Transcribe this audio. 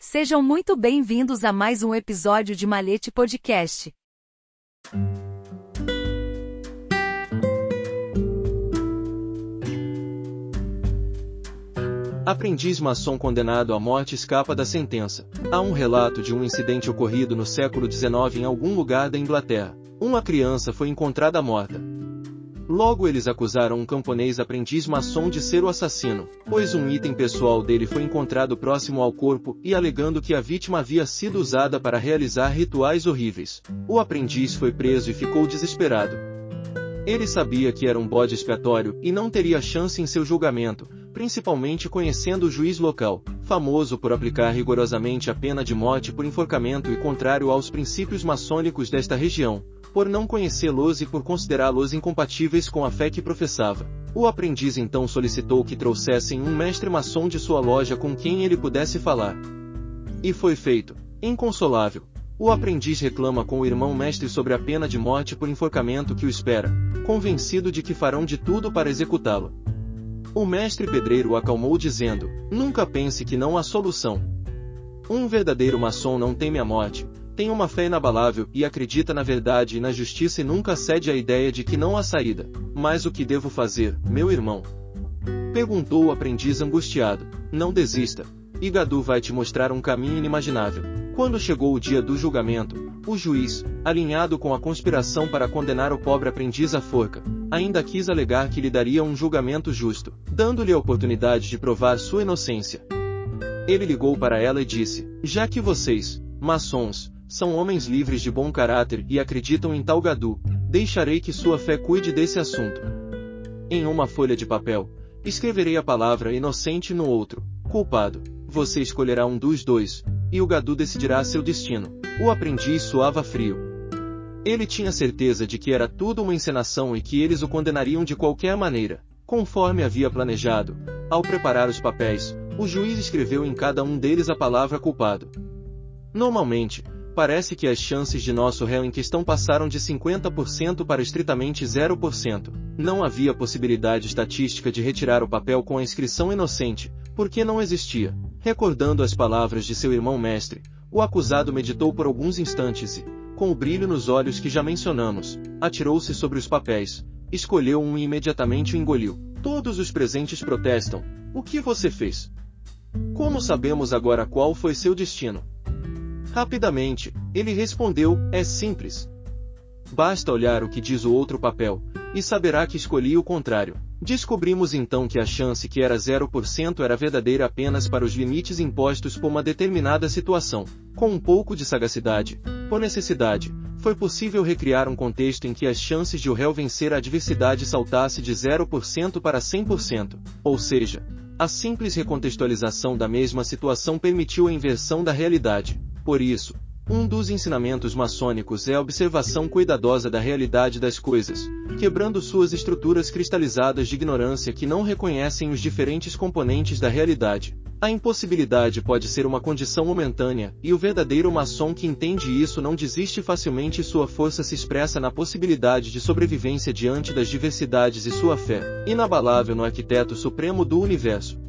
Sejam muito bem-vindos a mais um episódio de Malete Podcast. Aprendiz maçom condenado à morte escapa da sentença. Há um relato de um incidente ocorrido no século XIX em algum lugar da Inglaterra. Uma criança foi encontrada morta. Logo eles acusaram um camponês aprendiz maçom de ser o assassino, pois um item pessoal dele foi encontrado próximo ao corpo e alegando que a vítima havia sido usada para realizar rituais horríveis. O aprendiz foi preso e ficou desesperado. Ele sabia que era um bode expiatório e não teria chance em seu julgamento, principalmente conhecendo o juiz local, famoso por aplicar rigorosamente a pena de morte por enforcamento e contrário aos princípios maçônicos desta região, por não conhecê-los e por considerá-los incompatíveis com a fé que professava. O aprendiz então solicitou que trouxessem um mestre maçom de sua loja com quem ele pudesse falar. E foi feito. Inconsolável. O aprendiz reclama com o irmão mestre sobre a pena de morte por enforcamento que o espera, convencido de que farão de tudo para executá-lo. O mestre pedreiro acalmou dizendo: Nunca pense que não há solução. Um verdadeiro maçom não teme a morte, tem uma fé inabalável e acredita na verdade e na justiça e nunca cede à ideia de que não há saída. Mas o que devo fazer, meu irmão? Perguntou o aprendiz angustiado. Não desista. Igadu vai te mostrar um caminho inimaginável. Quando chegou o dia do julgamento, o juiz, alinhado com a conspiração para condenar o pobre aprendiz à forca, ainda quis alegar que lhe daria um julgamento justo, dando-lhe a oportunidade de provar sua inocência. Ele ligou para ela e disse: Já que vocês, maçons, são homens livres de bom caráter e acreditam em tal Gadu, deixarei que sua fé cuide desse assunto. Em uma folha de papel, escreverei a palavra inocente no outro, culpado. Você escolherá um dos dois, e o Gadu decidirá seu destino. O aprendiz suava frio. Ele tinha certeza de que era tudo uma encenação e que eles o condenariam de qualquer maneira. Conforme havia planejado, ao preparar os papéis, o juiz escreveu em cada um deles a palavra culpado. Normalmente, parece que as chances de nosso réu em questão passaram de 50% para estritamente 0%. Não havia possibilidade estatística de retirar o papel com a inscrição inocente, porque não existia. Recordando as palavras de seu irmão mestre, o acusado meditou por alguns instantes e, com o brilho nos olhos que já mencionamos, atirou-se sobre os papéis, escolheu um e imediatamente o engoliu. Todos os presentes protestam. O que você fez? Como sabemos agora qual foi seu destino? Rapidamente, ele respondeu: É simples. Basta olhar o que diz o outro papel, e saberá que escolhi o contrário. Descobrimos então que a chance que era 0% era verdadeira apenas para os limites impostos por uma determinada situação. Com um pouco de sagacidade, por necessidade, foi possível recriar um contexto em que as chances de o réu vencer a adversidade saltasse de 0% para 100%. Ou seja, a simples recontextualização da mesma situação permitiu a inversão da realidade. Por isso, um dos ensinamentos maçônicos é a observação cuidadosa da realidade das coisas, quebrando suas estruturas cristalizadas de ignorância que não reconhecem os diferentes componentes da realidade. A impossibilidade pode ser uma condição momentânea, e o verdadeiro maçom que entende isso não desiste facilmente e sua força se expressa na possibilidade de sobrevivência diante das diversidades e sua fé, inabalável no arquiteto supremo do universo.